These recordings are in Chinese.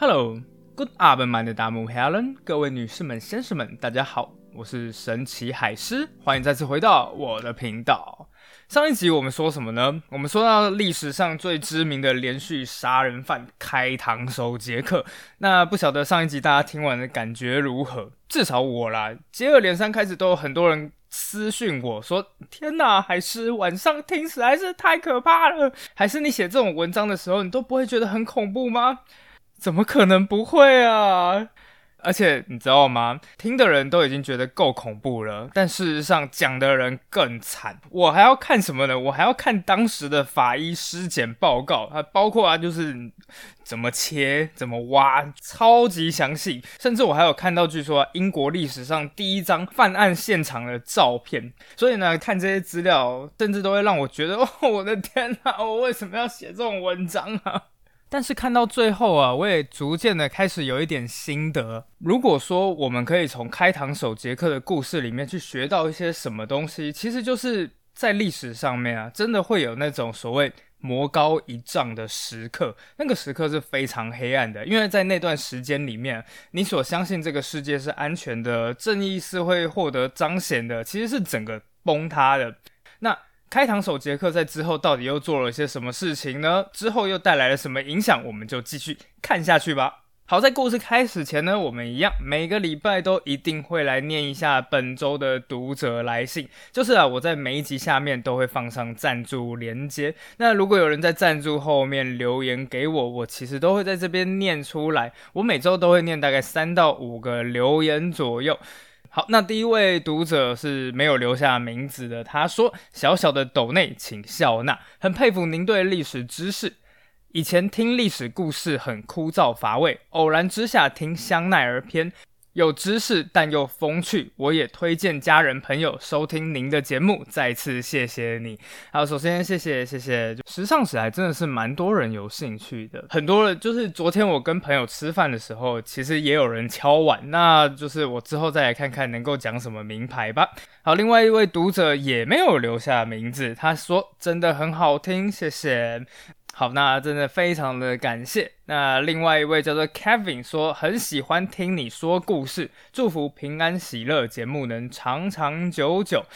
Hello，Good afternoon，的大木 Helen，各位女士们、先生们，大家好，我是神奇海狮，欢迎再次回到我的频道。上一集我们说什么呢？我们说到历史上最知名的连续杀人犯开膛手杰克。那不晓得上一集大家听完的感觉如何？至少我啦，接二连三开始都有很多人私讯我说：“天哪，海狮晚上听实在是太可怕了。”还是你写这种文章的时候，你都不会觉得很恐怖吗？怎么可能不会啊？而且你知道吗？听的人都已经觉得够恐怖了，但事实上讲的人更惨。我还要看什么呢？我还要看当时的法医尸检报告，它包括啊，就是怎么切、怎么挖，超级详细。甚至我还有看到，据说英国历史上第一张犯案现场的照片。所以呢，看这些资料，甚至都会让我觉得，哦，我的天哪，我为什么要写这种文章啊？但是看到最后啊，我也逐渐的开始有一点心得。如果说我们可以从开膛手杰克的故事里面去学到一些什么东西，其实就是在历史上面啊，真的会有那种所谓魔高一丈的时刻。那个时刻是非常黑暗的，因为在那段时间里面，你所相信这个世界是安全的，正义是会获得彰显的，其实是整个崩塌的。开膛手杰克在之后到底又做了些什么事情呢？之后又带来了什么影响？我们就继续看下去吧。好，在故事开始前呢，我们一样每个礼拜都一定会来念一下本周的读者来信。就是啊，我在每一集下面都会放上赞助连接。那如果有人在赞助后面留言给我，我其实都会在这边念出来。我每周都会念大概三到五个留言左右。好，那第一位读者是没有留下名字的。他说：“小小的斗内，请笑纳。很佩服您对历史知识。以前听历史故事很枯燥乏味，偶然之下听香奈儿篇。”有知识但又风趣，我也推荐家人朋友收听您的节目。再次谢谢你。好，首先谢谢谢谢。时尚史还真的是蛮多人有兴趣的，很多人就是昨天我跟朋友吃饭的时候，其实也有人敲碗。那就是我之后再来看看能够讲什么名牌吧。好，另外一位读者也没有留下名字，他说真的很好听，谢谢。好，那真的非常的感谢。那另外一位叫做 Kevin 说，很喜欢听你说故事，祝福平安喜乐，节目能长长久久。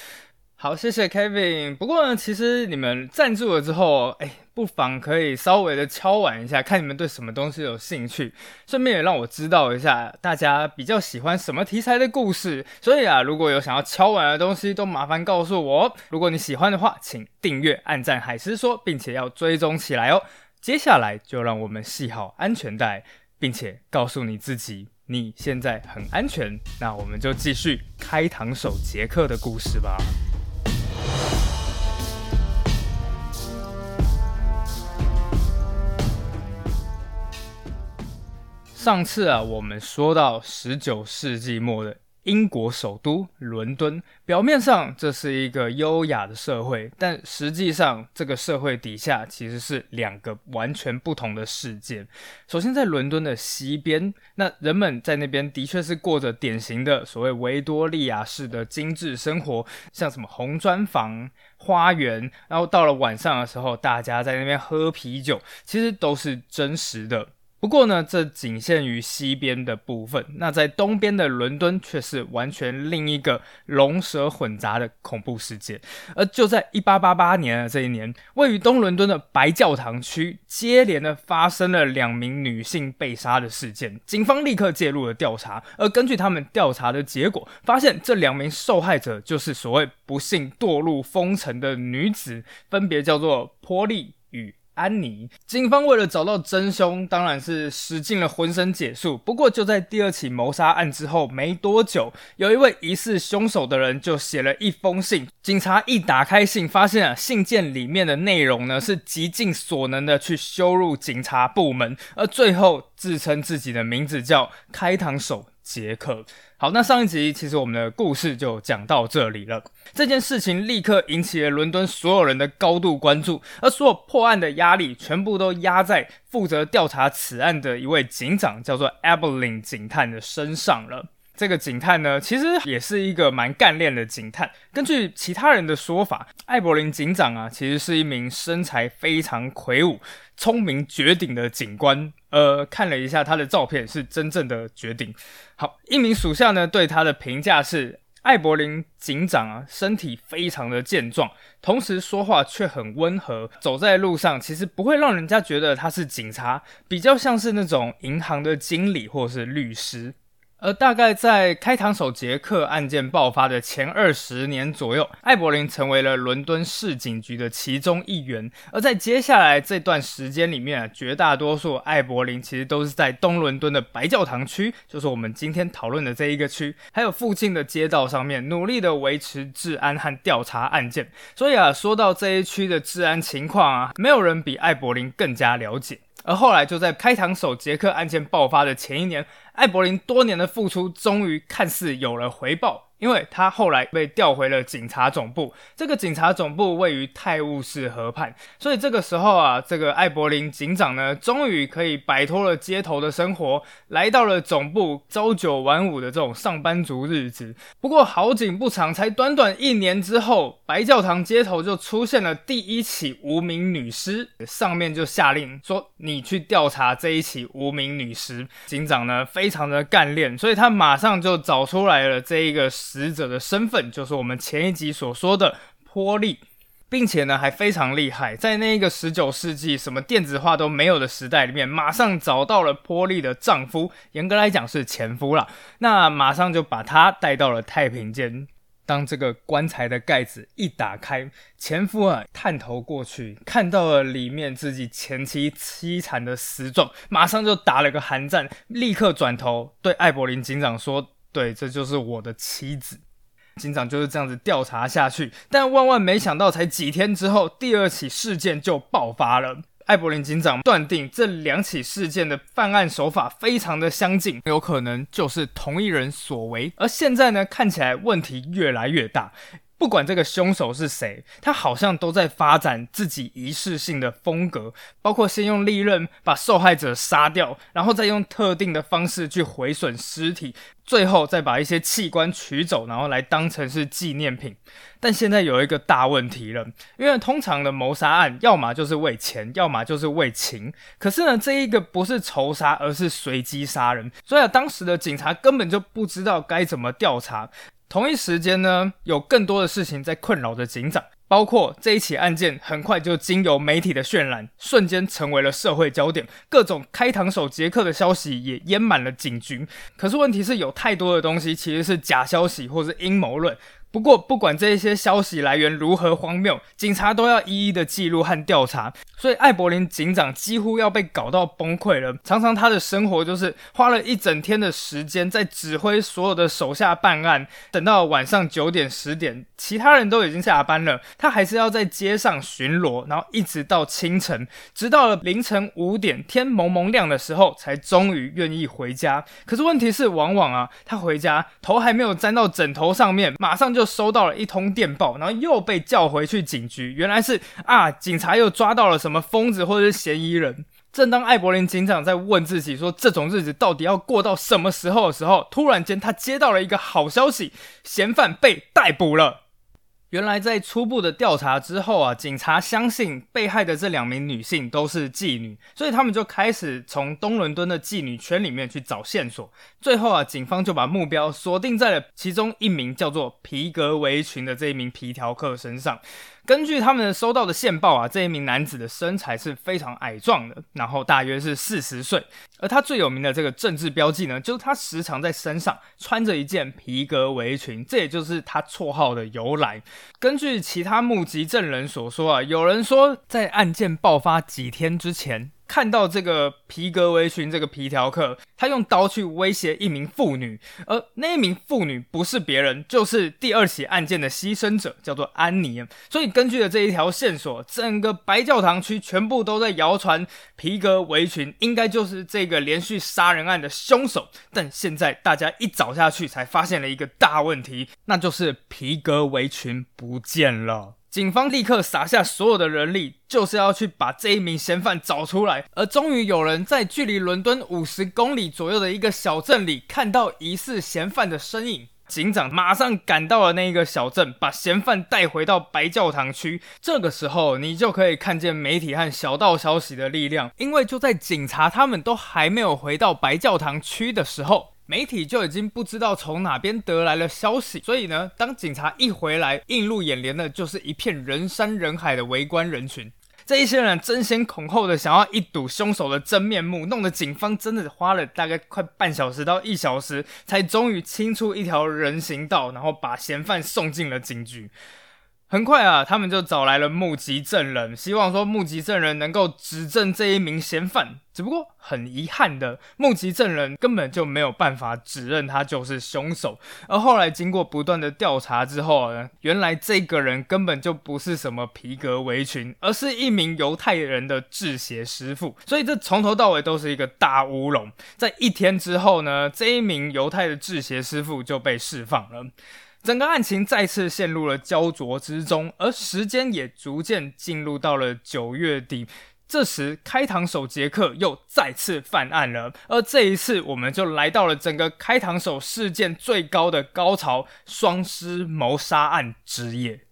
好，谢谢 Kevin。不过呢，其实你们赞助了之后，哎，不妨可以稍微的敲碗一下，看你们对什么东西有兴趣，顺便也让我知道一下大家比较喜欢什么题材的故事。所以啊，如果有想要敲碗的东西，都麻烦告诉我。如果你喜欢的话，请订阅、按赞海狮说，并且要追踪起来哦。接下来就让我们系好安全带，并且告诉你自己，你现在很安全。那我们就继续开膛手杰克的故事吧。上次啊，我们说到十九世纪末的英国首都伦敦，表面上这是一个优雅的社会，但实际上这个社会底下其实是两个完全不同的世界。首先，在伦敦的西边，那人们在那边的确是过着典型的所谓维多利亚式的精致生活，像什么红砖房、花园，然后到了晚上的时候，大家在那边喝啤酒，其实都是真实的。不过呢，这仅限于西边的部分。那在东边的伦敦却是完全另一个龙蛇混杂的恐怖世界。而就在一八八八年的这一年，位于东伦敦的白教堂区接连的发生了两名女性被杀的事件。警方立刻介入了调查，而根据他们调查的结果，发现这两名受害者就是所谓不幸堕入风尘的女子，分别叫做波利与。安妮，警方为了找到真凶，当然是使尽了浑身解数。不过就在第二起谋杀案之后没多久，有一位疑似凶手的人就写了一封信。警察一打开信，发现啊，信件里面的内容呢是极尽所能的去羞辱警察部门，而最后自称自己的名字叫开膛手。杰克，好，那上一集其实我们的故事就讲到这里了。这件事情立刻引起了伦敦所有人的高度关注，而所有破案的压力全部都压在负责调查此案的一位警长，叫做 Abelin 警探的身上了。这个警探呢，其实也是一个蛮干练的警探。根据其他人的说法，艾伯林警长啊，其实是一名身材非常魁梧、聪明绝顶的警官。呃，看了一下他的照片，是真正的绝顶。好，一名属下呢对他的评价是：艾伯林警长啊，身体非常的健壮，同时说话却很温和，走在路上其实不会让人家觉得他是警察，比较像是那种银行的经理或是律师。而大概在开膛手杰克案件爆发的前二十年左右，艾伯林成为了伦敦市警局的其中一员。而在接下来这段时间里面啊，绝大多数艾伯林其实都是在东伦敦的白教堂区，就是我们今天讨论的这一个区，还有附近的街道上面，努力的维持治安和调查案件。所以啊，说到这一区的治安情况啊，没有人比艾伯林更加了解。而后来就在开膛手杰克案件爆发的前一年。艾柏林多年的付出，终于看似有了回报。因为他后来被调回了警察总部，这个警察总部位于泰晤士河畔，所以这个时候啊，这个艾伯林警长呢，终于可以摆脱了街头的生活，来到了总部朝九晚五的这种上班族日子。不过好景不长，才短短一年之后，白教堂街头就出现了第一起无名女尸，上面就下令说你去调查这一起无名女尸。警长呢，非常的干练，所以他马上就找出来了这一个。死者的身份就是我们前一集所说的波利，并且呢还非常厉害，在那个十九世纪什么电子化都没有的时代里面，马上找到了波利的丈夫，严格来讲是前夫了。那马上就把他带到了太平间。当这个棺材的盖子一打开，前夫啊探头过去，看到了里面自己前妻凄惨的死状，马上就打了个寒战，立刻转头对艾伯林警长说。对，这就是我的妻子。警长就是这样子调查下去，但万万没想到，才几天之后，第二起事件就爆发了。艾柏林警长断定这两起事件的犯案手法非常的相近，有可能就是同一人所为。而现在呢，看起来问题越来越大。不管这个凶手是谁，他好像都在发展自己仪式性的风格，包括先用利刃把受害者杀掉，然后再用特定的方式去毁损尸体，最后再把一些器官取走，然后来当成是纪念品。但现在有一个大问题了，因为通常的谋杀案，要么就是为钱，要么就是为情。可是呢，这一个不是仇杀，而是随机杀人，所以啊当时的警察根本就不知道该怎么调查。同一时间呢，有更多的事情在困扰着警长，包括这一起案件很快就经由媒体的渲染，瞬间成为了社会焦点，各种开膛手杰克的消息也淹满了警局。可是问题是有太多的东西其实是假消息或是阴谋论。不过，不管这些消息来源如何荒谬，警察都要一一的记录和调查。所以，艾柏林警长几乎要被搞到崩溃了。常常他的生活就是花了一整天的时间在指挥所有的手下办案，等到晚上九点十点，其他人都已经下班了，他还是要在街上巡逻，然后一直到清晨，直到了凌晨五点，天蒙蒙亮的时候，才终于愿意回家。可是问题是，往往啊，他回家头还没有沾到枕头上面，马上就。收到了一通电报，然后又被叫回去警局。原来是啊，警察又抓到了什么疯子或者是嫌疑人。正当艾伯林警长在问自己说这种日子到底要过到什么时候的时候，突然间他接到了一个好消息：嫌犯被逮捕了。原来在初步的调查之后啊，警察相信被害的这两名女性都是妓女，所以他们就开始从东伦敦的妓女圈里面去找线索。最后啊，警方就把目标锁定在了其中一名叫做皮革围裙的这一名皮条客身上。根据他们收到的线报啊，这一名男子的身材是非常矮壮的，然后大约是四十岁，而他最有名的这个政治标记呢，就是他时常在身上穿着一件皮革围裙，这也就是他绰号的由来。根据其他目击证人所说啊，有人说在案件爆发几天之前。看到这个皮革围裙，这个皮条客，他用刀去威胁一名妇女，而那一名妇女不是别人，就是第二起案件的牺牲者，叫做安妮。所以根据了这一条线索，整个白教堂区全部都在谣传皮革围裙应该就是这个连续杀人案的凶手。但现在大家一找下去，才发现了一个大问题，那就是皮革围裙不见了。警方立刻撒下所有的人力，就是要去把这一名嫌犯找出来。而终于有人在距离伦敦五十公里左右的一个小镇里看到疑似嫌犯的身影。警长马上赶到了那一个小镇，把嫌犯带回到白教堂区。这个时候，你就可以看见媒体和小道消息的力量，因为就在警察他们都还没有回到白教堂区的时候，媒体就已经不知道从哪边得来了消息。所以呢，当警察一回来，映入眼帘的就是一片人山人海的围观人群。这一些人争先恐后的想要一睹凶手的真面目，弄得警方真的花了大概快半小时到一小时，才终于清出一条人行道，然后把嫌犯送进了警局。很快啊，他们就找来了目击证人，希望说目击证人能够指证这一名嫌犯。只不过很遗憾的，目击证人根本就没有办法指认他就是凶手。而后来经过不断的调查之后呢，原来这个人根本就不是什么皮革围裙，而是一名犹太人的制鞋师傅。所以这从头到尾都是一个大乌龙。在一天之后呢，这一名犹太的制鞋师傅就被释放了。整个案情再次陷入了焦灼之中，而时间也逐渐进入到了九月底。这时，开膛手杰克又再次犯案了，而这一次，我们就来到了整个开膛手事件最高的高潮——双尸谋杀案之夜。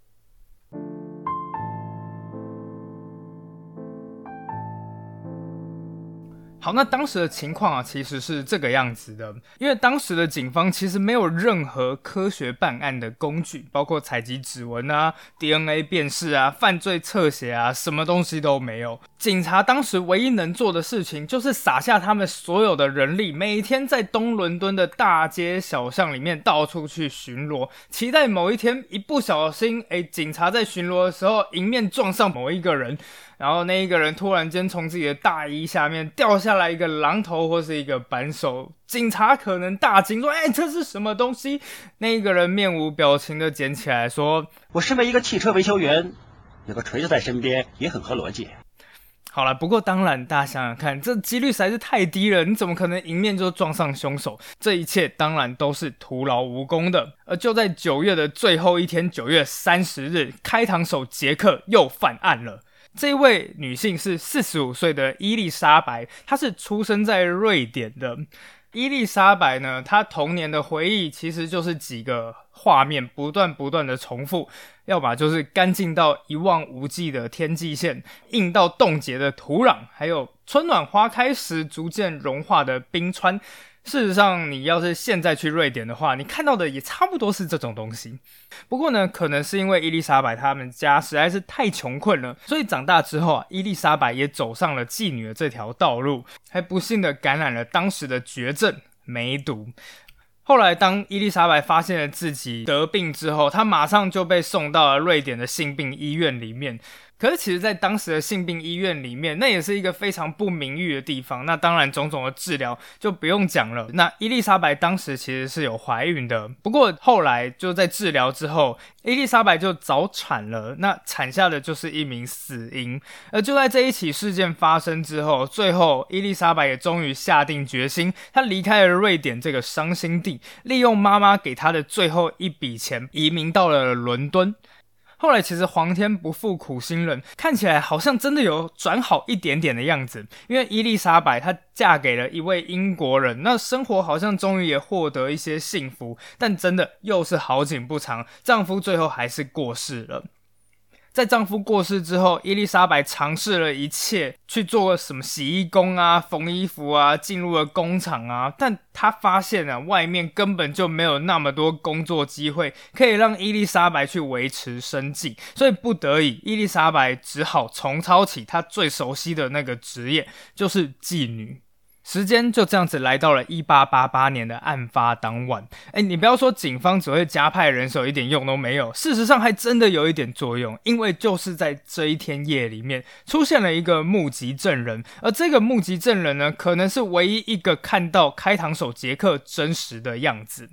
好，那当时的情况啊，其实是这个样子的。因为当时的警方其实没有任何科学办案的工具，包括采集指纹啊、DNA 辨识啊、犯罪侧写啊，什么东西都没有。警察当时唯一能做的事情，就是撒下他们所有的人力，每天在东伦敦的大街小巷里面到处去巡逻，期待某一天一不小心，哎，警察在巡逻的时候迎面撞上某一个人。然后那一个人突然间从自己的大衣下面掉下来一个榔头或是一个扳手，警察可能大惊说：“哎，这是什么东西？”那一个人面无表情的捡起来说：“我身为一个汽车维修员，有个锤子在身边也很合逻辑。”好了，不过当然，大家想想看，这几率实在是太低了，你怎么可能迎面就撞上凶手？这一切当然都是徒劳无功的。而就在九月的最后一天，九月三十日，开膛手杰克又犯案了。这位女性是四十五岁的伊丽莎白，她是出生在瑞典的。伊丽莎白呢，她童年的回忆其实就是几个画面不断不断的重复，要么就是干净到一望无际的天际线，硬到冻结的土壤，还有春暖花开时逐渐融化的冰川。事实上，你要是现在去瑞典的话，你看到的也差不多是这种东西。不过呢，可能是因为伊丽莎白他们家实在是太穷困了，所以长大之后啊，伊丽莎白也走上了妓女的这条道路，还不幸的感染了当时的绝症梅毒。后来，当伊丽莎白发现了自己得病之后，她马上就被送到了瑞典的性病医院里面。可是，其实，在当时的性病医院里面，那也是一个非常不名誉的地方。那当然，种种的治疗就不用讲了。那伊丽莎白当时其实是有怀孕的，不过后来就在治疗之后，伊丽莎白就早产了。那产下的就是一名死婴。而就在这一起事件发生之后，最后伊丽莎白也终于下定决心，她离开了瑞典这个伤心地，利用妈妈给她的最后一笔钱，移民到了伦敦。后来其实皇天不负苦心人，看起来好像真的有转好一点点的样子。因为伊丽莎白她嫁给了一位英国人，那生活好像终于也获得一些幸福。但真的又是好景不长，丈夫最后还是过世了。在丈夫过世之后，伊丽莎白尝试了一切，去做什么洗衣工啊、缝衣服啊，进入了工厂啊，但她发现啊，外面根本就没有那么多工作机会可以让伊丽莎白去维持生计，所以不得已，伊丽莎白只好重操起她最熟悉的那个职业，就是妓女。时间就这样子来到了一八八八年的案发当晚。哎，你不要说警方只会加派人手，一点用都没有。事实上，还真的有一点作用，因为就是在这一天夜里面，出现了一个目击证人，而这个目击证人呢，可能是唯一一个看到开膛手杰克真实的样子。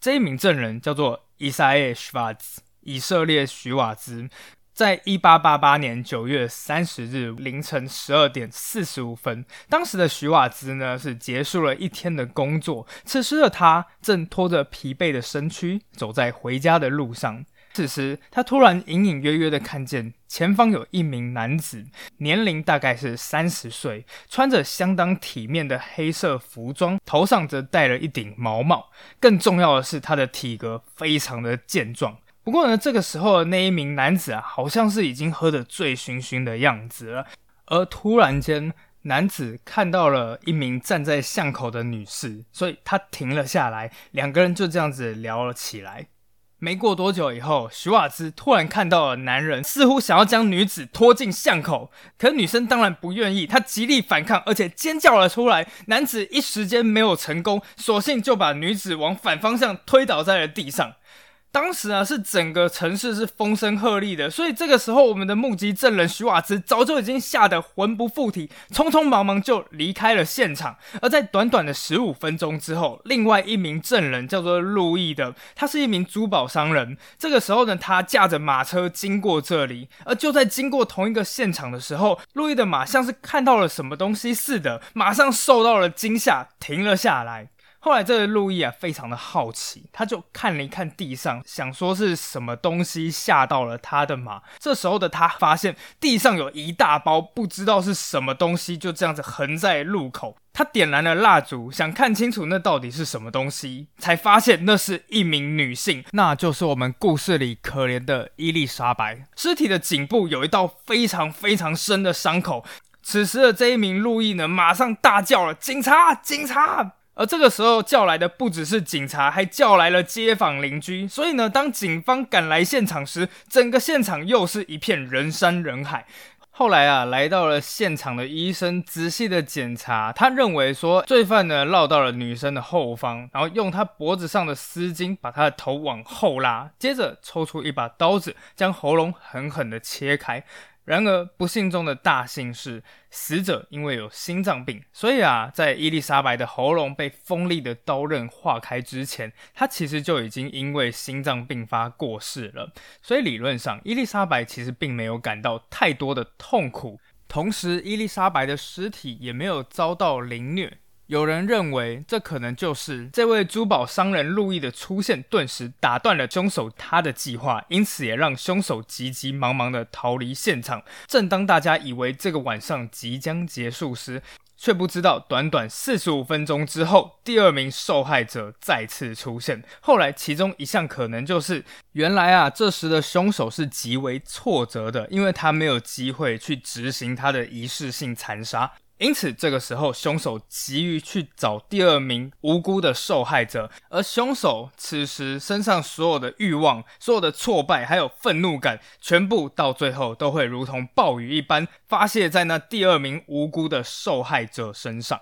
这一名证人叫做伊莎耶·许瓦兹，以色列许瓦兹。在一八八八年九月三十日凌晨十二点四十五分，当时的徐瓦兹呢是结束了一天的工作，此时的他正拖着疲惫的身躯走在回家的路上。此时，他突然隐隐约约的看见前方有一名男子，年龄大概是三十岁，穿着相当体面的黑色服装，头上则戴了一顶毛帽。更重要的是，他的体格非常的健壮。不过呢，这个时候的那一名男子啊，好像是已经喝得醉醺醺的样子了。而突然间，男子看到了一名站在巷口的女士，所以他停了下来，两个人就这样子聊了起来。没过多久以后，徐瓦兹突然看到了男人似乎想要将女子拖进巷口，可女生当然不愿意，她极力反抗，而且尖叫了出来。男子一时间没有成功，索性就把女子往反方向推倒在了地上。当时啊，是整个城市是风声鹤唳的，所以这个时候，我们的目击证人徐瓦兹早就已经吓得魂不附体，匆匆忙忙就离开了现场。而在短短的十五分钟之后，另外一名证人叫做路易的，他是一名珠宝商人。这个时候呢，他驾着马车经过这里，而就在经过同一个现场的时候，路易的马像是看到了什么东西似的，马上受到了惊吓，停了下来。后来，这个路易啊，非常的好奇，他就看了一看地上，想说是什么东西吓到了他的马。这时候的他发现地上有一大包不知道是什么东西，就这样子横在路口。他点燃了蜡烛，想看清楚那到底是什么东西，才发现那是一名女性，那就是我们故事里可怜的伊丽莎白。尸体的颈部有一道非常非常深的伤口。此时的这一名路易呢，马上大叫了：“警察！警察！”而这个时候叫来的不只是警察，还叫来了街坊邻居。所以呢，当警方赶来现场时，整个现场又是一片人山人海。后来啊，来到了现场的医生仔细的检查，他认为说罪犯呢绕到了女生的后方，然后用他脖子上的丝巾把她的头往后拉，接着抽出一把刀子，将喉咙狠狠的切开。然而，不幸中的大幸是，死者因为有心脏病，所以啊，在伊丽莎白的喉咙被锋利的刀刃划开之前，她其实就已经因为心脏病发过世了。所以理论上，伊丽莎白其实并没有感到太多的痛苦，同时，伊丽莎白的尸体也没有遭到凌虐。有人认为，这可能就是这位珠宝商人路易的出现，顿时打断了凶手他的计划，因此也让凶手急急忙忙的逃离现场。正当大家以为这个晚上即将结束时，却不知道短短四十五分钟之后，第二名受害者再次出现。后来，其中一项可能就是，原来啊，这时的凶手是极为挫折的，因为他没有机会去执行他的仪式性残杀。因此，这个时候凶手急于去找第二名无辜的受害者，而凶手此时身上所有的欲望、所有的挫败还有愤怒感，全部到最后都会如同暴雨一般发泄在那第二名无辜的受害者身上。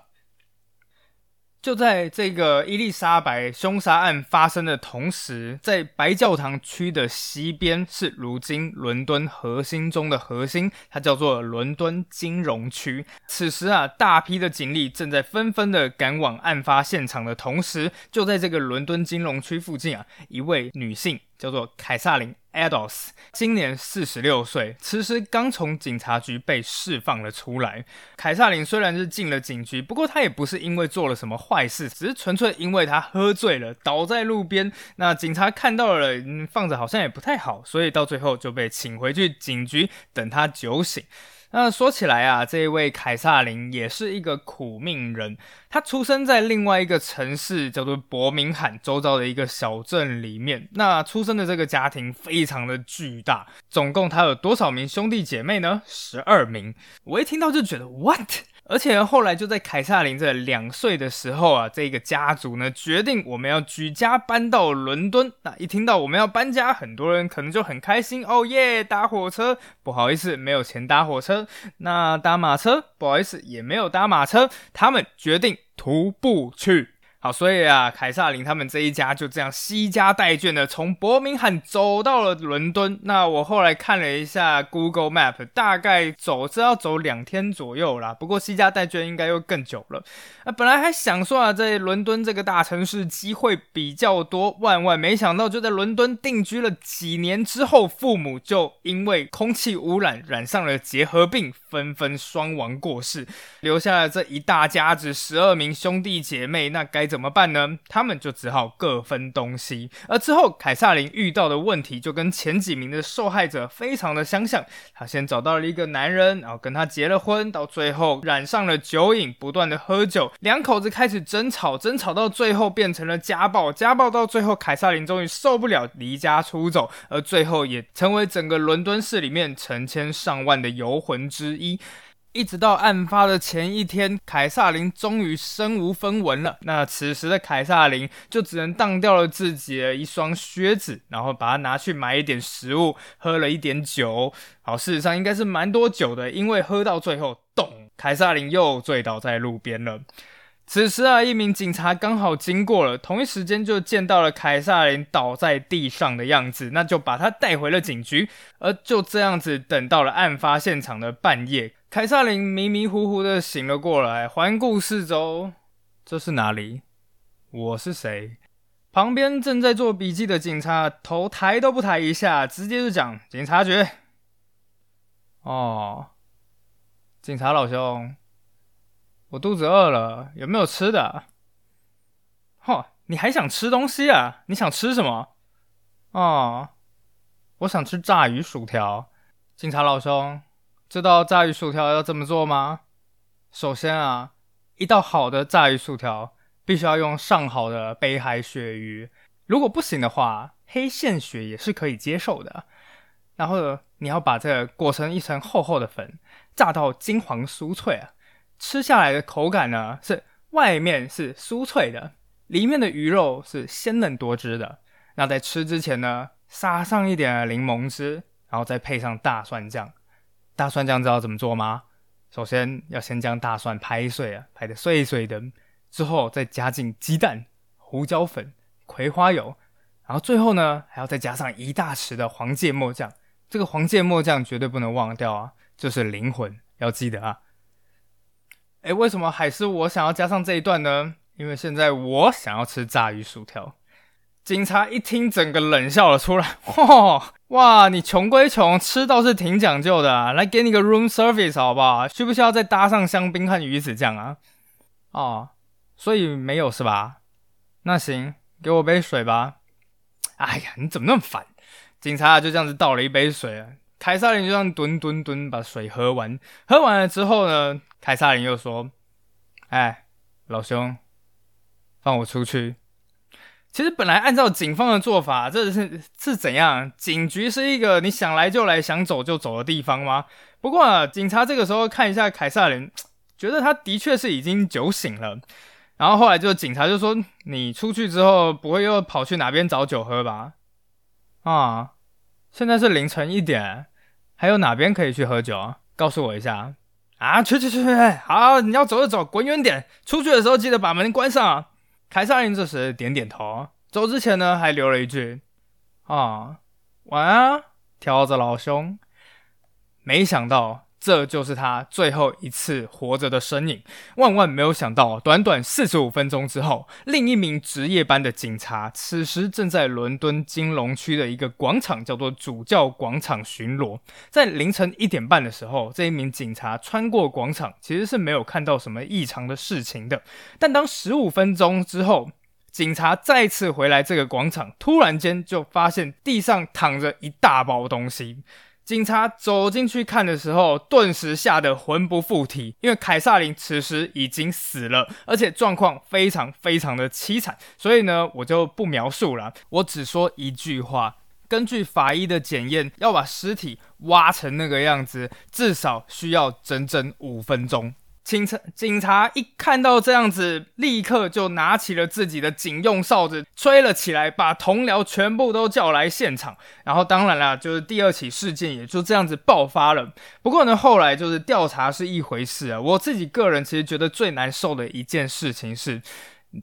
就在这个伊丽莎白凶杀案发生的同时，在白教堂区的西边是如今伦敦核心中的核心，它叫做伦敦金融区。此时啊，大批的警力正在纷纷的赶往案发现场的同时，就在这个伦敦金融区附近啊，一位女性。叫做凯撒琳 ·Ados，今年四十六岁，此时刚从警察局被释放了出来。凯撒琳虽然是进了警局，不过他也不是因为做了什么坏事，只是纯粹因为他喝醉了倒在路边。那警察看到了，放着好像也不太好，所以到最后就被请回去警局等他酒醒。那说起来啊，这一位凯撒琳也是一个苦命人。他出生在另外一个城市，叫做伯明翰周遭的一个小镇里面。那出生的这个家庭非常的巨大，总共他有多少名兄弟姐妹呢？十二名。我一听到就觉得 what？而且后来就在凯撒琳这两岁的时候啊，这个家族呢决定我们要举家搬到伦敦。那一听到我们要搬家，很多人可能就很开心哦耶！搭火车，不好意思，没有钱搭火车。那搭马车，不好意思，也没有搭马车。他们决定徒步去。好，所以啊，凯撒琳他们这一家就这样惜家带眷的从伯明翰走到了伦敦。那我后来看了一下 Google Map，大概走是要走两天左右啦。不过惜家带眷应该又更久了。啊，本来还想说啊，在伦敦这个大城市机会比较多，万万没想到就在伦敦定居了几年之后，父母就因为空气污染染上了结核病，纷纷双亡过世，留下了这一大家子十二名兄弟姐妹。那该。怎么办呢？他们就只好各分东西。而之后，凯撒琳遇到的问题就跟前几名的受害者非常的相像。他先找到了一个男人，然后跟他结了婚，到最后染上了酒瘾，不断的喝酒，两口子开始争吵，争吵到最后变成了家暴，家暴到最后，凯撒琳终于受不了，离家出走，而最后也成为整个伦敦市里面成千上万的游魂之一。一直到案发的前一天，凯撒琳终于身无分文了。那此时的凯撒琳就只能当掉了自己的一双靴子，然后把它拿去买一点食物，喝了一点酒。好，事实上应该是蛮多酒的，因为喝到最后，咚，凯撒琳又醉倒在路边了。此时啊，一名警察刚好经过了，同一时间就见到了凯撒琳倒在地上的样子，那就把他带回了警局。而就这样子，等到了案发现场的半夜。凯撒琳迷迷糊糊的醒了过来，环顾四周，这是哪里？我是谁？旁边正在做笔记的警察头抬都不抬一下，直接就讲：“警察局。”哦，警察老兄，我肚子饿了，有没有吃的？嚯，你还想吃东西啊？你想吃什么？哦，我想吃炸鱼薯条。警察老兄。知道炸鱼薯条要怎么做吗？首先啊，一道好的炸鱼薯条必须要用上好的北海鳕鱼，如果不行的话，黑线鳕也是可以接受的。然后你要把这个裹成一层厚厚的粉，炸到金黄酥脆啊，吃下来的口感呢是外面是酥脆的，里面的鱼肉是鲜嫩多汁的。那在吃之前呢，撒上一点柠檬汁，然后再配上大蒜酱。大蒜酱知道怎么做吗？首先要先将大蒜拍碎啊，拍得碎碎的，之后再加进鸡蛋、胡椒粉、葵花油，然后最后呢还要再加上一大匙的黄芥末酱。这个黄芥末酱绝对不能忘掉啊，就是灵魂，要记得啊。哎，为什么还是我想要加上这一段呢？因为现在我想要吃炸鱼薯条。警察一听，整个冷笑了出来。嚯 哇，你穷归穷，吃倒是挺讲究的。来，给你个 room service 好不好？需不需要再搭上香槟和鱼子酱啊？哦，所以没有是吧？那行，给我杯水吧。哎呀，你怎么那么烦？警察就这样子倒了一杯水，凯撒琳就这样蹲蹲蹲把水喝完。喝完了之后呢，凯撒琳又说：“哎，老兄，放我出去。”其实本来按照警方的做法，这是是怎样？警局是一个你想来就来、想走就走的地方吗？不过，警察这个时候看一下凯撒琳，觉得他的确是已经酒醒了。然后后来就警察就说：“你出去之后不会又跑去哪边找酒喝吧？”啊，现在是凌晨一点，还有哪边可以去喝酒？告诉我一下啊！去去去去，好，你要走就走，滚远点。出去的时候记得把门关上。凯撒琳这时点点头，走之前呢，还留了一句：“啊，晚安，条子老兄。”没想到。这就是他最后一次活着的身影。万万没有想到，短短四十五分钟之后，另一名值夜班的警察此时正在伦敦金融区的一个广场，叫做主教广场巡逻。在凌晨一点半的时候，这一名警察穿过广场，其实是没有看到什么异常的事情的。但当十五分钟之后，警察再次回来这个广场，突然间就发现地上躺着一大包东西。警察走进去看的时候，顿时吓得魂不附体，因为凯撒琳此时已经死了，而且状况非常非常的凄惨。所以呢，我就不描述了，我只说一句话：根据法医的检验，要把尸体挖成那个样子，至少需要整整五分钟。警察警察一看到这样子，立刻就拿起了自己的警用哨子，吹了起来，把同僚全部都叫来现场。然后，当然啦，就是第二起事件也就这样子爆发了。不过呢，后来就是调查是一回事啊。我自己个人其实觉得最难受的一件事情是。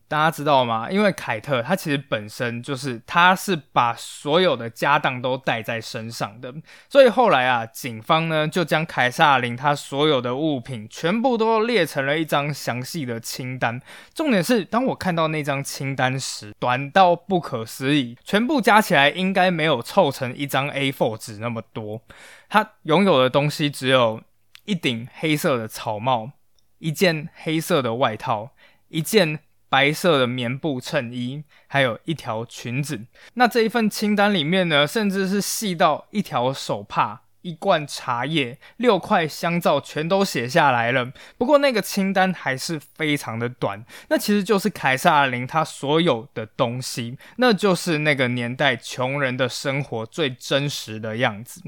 大家知道吗？因为凯特他其实本身就是他是把所有的家当都带在身上的，所以后来啊，警方呢就将凯撒琳他所有的物品全部都列成了一张详细的清单。重点是，当我看到那张清单时，短到不可思议，全部加起来应该没有凑成一张 A4 纸那么多。他拥有的东西只有一顶黑色的草帽，一件黑色的外套，一件。白色的棉布衬衣，还有一条裙子。那这一份清单里面呢，甚至是细到一条手帕。一罐茶叶、六块香皂全都写下来了。不过那个清单还是非常的短，那其实就是凯撒琳他所有的东西，那就是那个年代穷人的生活最真实的样子。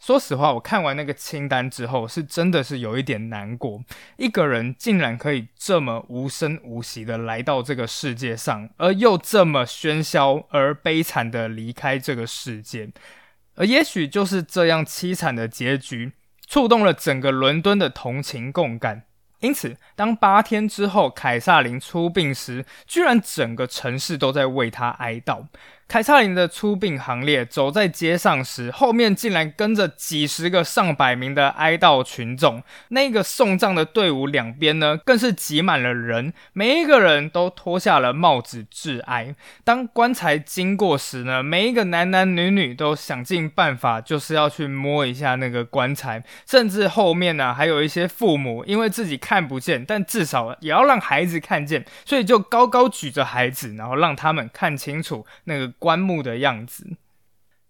说实话，我看完那个清单之后，是真的是有一点难过。一个人竟然可以这么无声无息的来到这个世界上，而又这么喧嚣而悲惨的离开这个世界。而也许就是这样凄惨的结局，触动了整个伦敦的同情共感。因此，当八天之后凯撒琳出殡时，居然整个城市都在为他哀悼。凯撒琳的出殡行列走在街上时，后面竟然跟着几十个、上百名的哀悼群众。那个送葬的队伍两边呢，更是挤满了人，每一个人都脱下了帽子致哀。当棺材经过时呢，每一个男男女女都想尽办法，就是要去摸一下那个棺材。甚至后面呢，还有一些父母，因为自己看不见，但至少也要让孩子看见，所以就高高举着孩子，然后让他们看清楚那个。棺木的样子。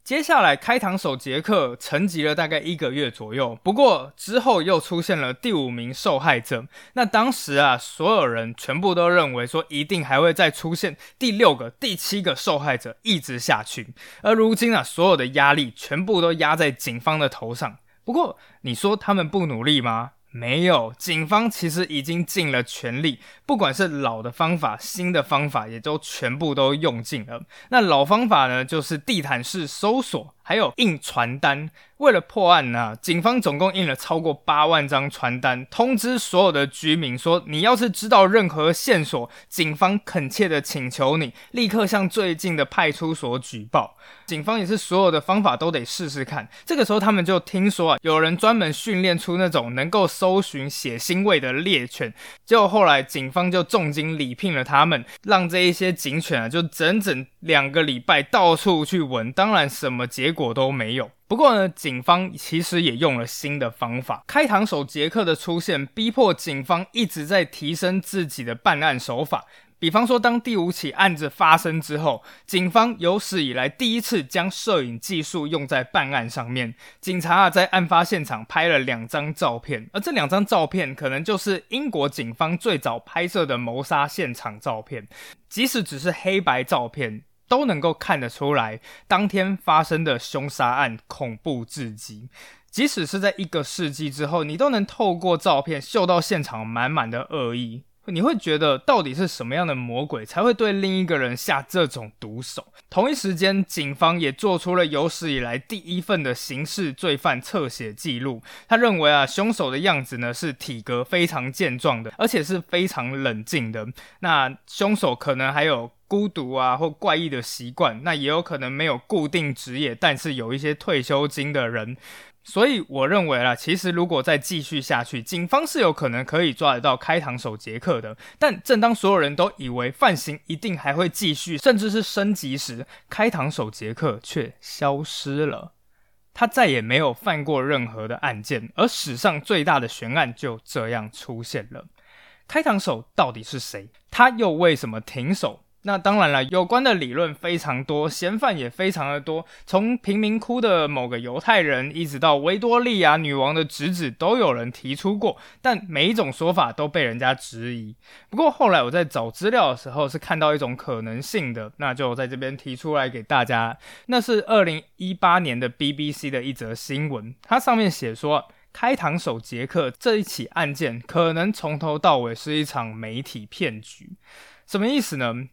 接下来，开膛手杰克沉寂了大概一个月左右。不过之后又出现了第五名受害者。那当时啊，所有人全部都认为说，一定还会再出现第六个、第七个受害者，一直下去。而如今啊，所有的压力全部都压在警方的头上。不过，你说他们不努力吗？没有，警方其实已经尽了全力，不管是老的方法、新的方法，也都全部都用尽了。那老方法呢，就是地毯式搜索，还有印传单。为了破案呢，警方总共印了超过八万张传单，通知所有的居民说：你要是知道任何线索，警方恳切的请求你立刻向最近的派出所举报。警方也是所有的方法都得试试看。这个时候，他们就听说啊，有人专门训练出那种能够搜寻血腥味的猎犬。结果后来，警方就重金礼聘了他们，让这一些警犬啊，就整整两个礼拜到处去闻。当然，什么结果都没有。不过呢，警方其实也用了新的方法。开膛手杰克的出现，逼迫警方一直在提升自己的办案手法。比方说，当第五起案子发生之后，警方有史以来第一次将摄影技术用在办案上面。警察啊，在案发现场拍了两张照片，而这两张照片可能就是英国警方最早拍摄的谋杀现场照片。即使只是黑白照片。都能够看得出来，当天发生的凶杀案恐怖至极。即使是在一个世纪之后，你都能透过照片嗅到现场满满的恶意。你会觉得，到底是什么样的魔鬼才会对另一个人下这种毒手？同一时间，警方也做出了有史以来第一份的刑事罪犯侧写记录。他认为啊，凶手的样子呢是体格非常健壮的，而且是非常冷静的。那凶手可能还有。孤独啊，或怪异的习惯，那也有可能没有固定职业，但是有一些退休金的人。所以我认为啦，其实如果再继续下去，警方是有可能可以抓得到开膛手杰克的。但正当所有人都以为犯行一定还会继续，甚至是升级时，开膛手杰克却消失了。他再也没有犯过任何的案件，而史上最大的悬案就这样出现了。开膛手到底是谁？他又为什么停手？那当然了，有关的理论非常多，嫌犯也非常的多，从贫民窟的某个犹太人，一直到维多利亚女王的侄子，都有人提出过，但每一种说法都被人家质疑。不过后来我在找资料的时候，是看到一种可能性的，那就在这边提出来给大家。那是二零一八年的 BBC 的一则新闻，它上面写说，开膛手杰克这一起案件可能从头到尾是一场媒体骗局，什么意思呢？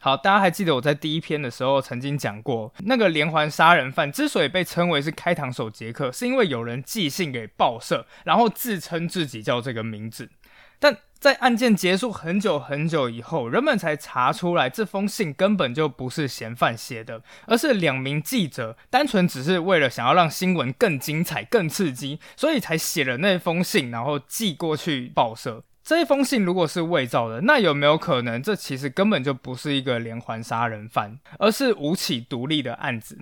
好，大家还记得我在第一篇的时候曾经讲过，那个连环杀人犯之所以被称为是开膛手杰克，是因为有人寄信给报社，然后自称自己叫这个名字。但在案件结束很久很久以后，人们才查出来这封信根本就不是嫌犯写的，而是两名记者单纯只是为了想要让新闻更精彩、更刺激，所以才写了那封信，然后寄过去报社。这一封信如果是伪造的，那有没有可能这其实根本就不是一个连环杀人犯，而是五起独立的案子？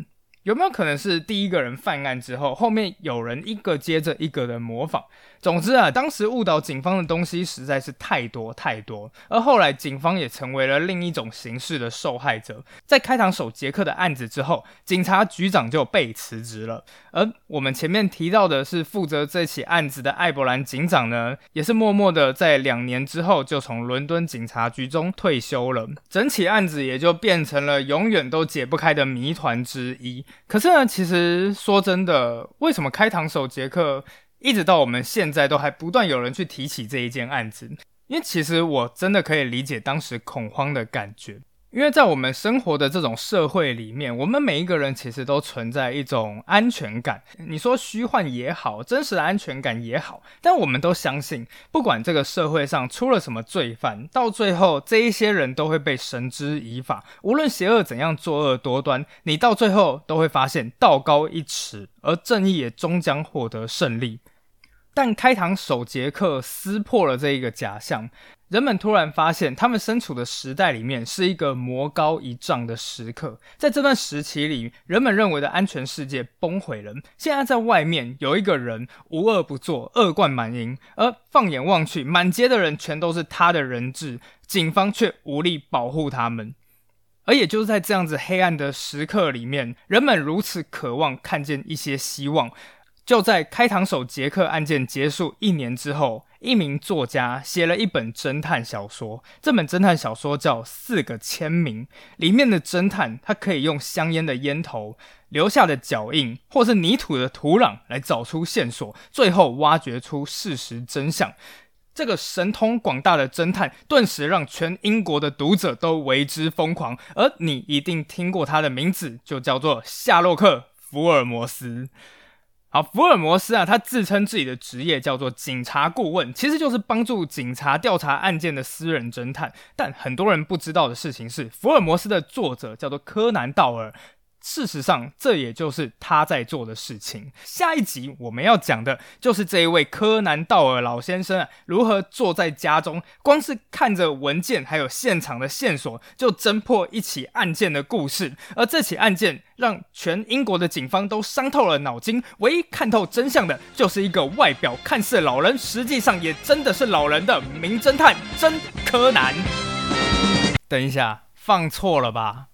有没有可能是第一个人犯案之后，后面有人一个接着一个的模仿？总之啊，当时误导警方的东西实在是太多太多，而后来警方也成为了另一种形式的受害者。在开膛手杰克的案子之后，警察局长就被辞职了，而我们前面提到的是负责这起案子的艾伯兰警长呢，也是默默的在两年之后就从伦敦警察局中退休了。整起案子也就变成了永远都解不开的谜团之一。可是呢，其实说真的，为什么开膛手杰克？一直到我们现在都还不断有人去提起这一件案子，因为其实我真的可以理解当时恐慌的感觉。因为在我们生活的这种社会里面，我们每一个人其实都存在一种安全感。你说虚幻也好，真实的安全感也好，但我们都相信，不管这个社会上出了什么罪犯，到最后这一些人都会被绳之以法。无论邪恶怎样作恶多端，你到最后都会发现道高一尺，而正义也终将获得胜利。但开膛手杰克撕破了这一个假象。人们突然发现，他们身处的时代里面是一个魔高一丈的时刻。在这段时期里，人们认为的安全世界崩毁了。现在在外面有一个人无恶不作，恶贯满盈，而放眼望去，满街的人全都是他的人质，警方却无力保护他们。而也就是在这样子黑暗的时刻里面，人们如此渴望看见一些希望。就在开膛手杰克案件结束一年之后，一名作家写了一本侦探小说。这本侦探小说叫《四个签名》，里面的侦探他可以用香烟的烟头、留下的脚印，或是泥土的土壤来找出线索，最后挖掘出事实真相。这个神通广大的侦探，顿时让全英国的读者都为之疯狂。而你一定听过他的名字，就叫做夏洛克·福尔摩斯。好，福尔摩斯啊，他自称自己的职业叫做警察顾问，其实就是帮助警察调查案件的私人侦探。但很多人不知道的事情是，福尔摩斯的作者叫做柯南道尔。事实上，这也就是他在做的事情。下一集我们要讲的就是这一位柯南道尔老先生啊，如何坐在家中，光是看着文件还有现场的线索，就侦破一起案件的故事。而这起案件让全英国的警方都伤透了脑筋，唯一看透真相的，就是一个外表看似老人，实际上也真的是老人的名侦探真柯南。等一下，放错了吧？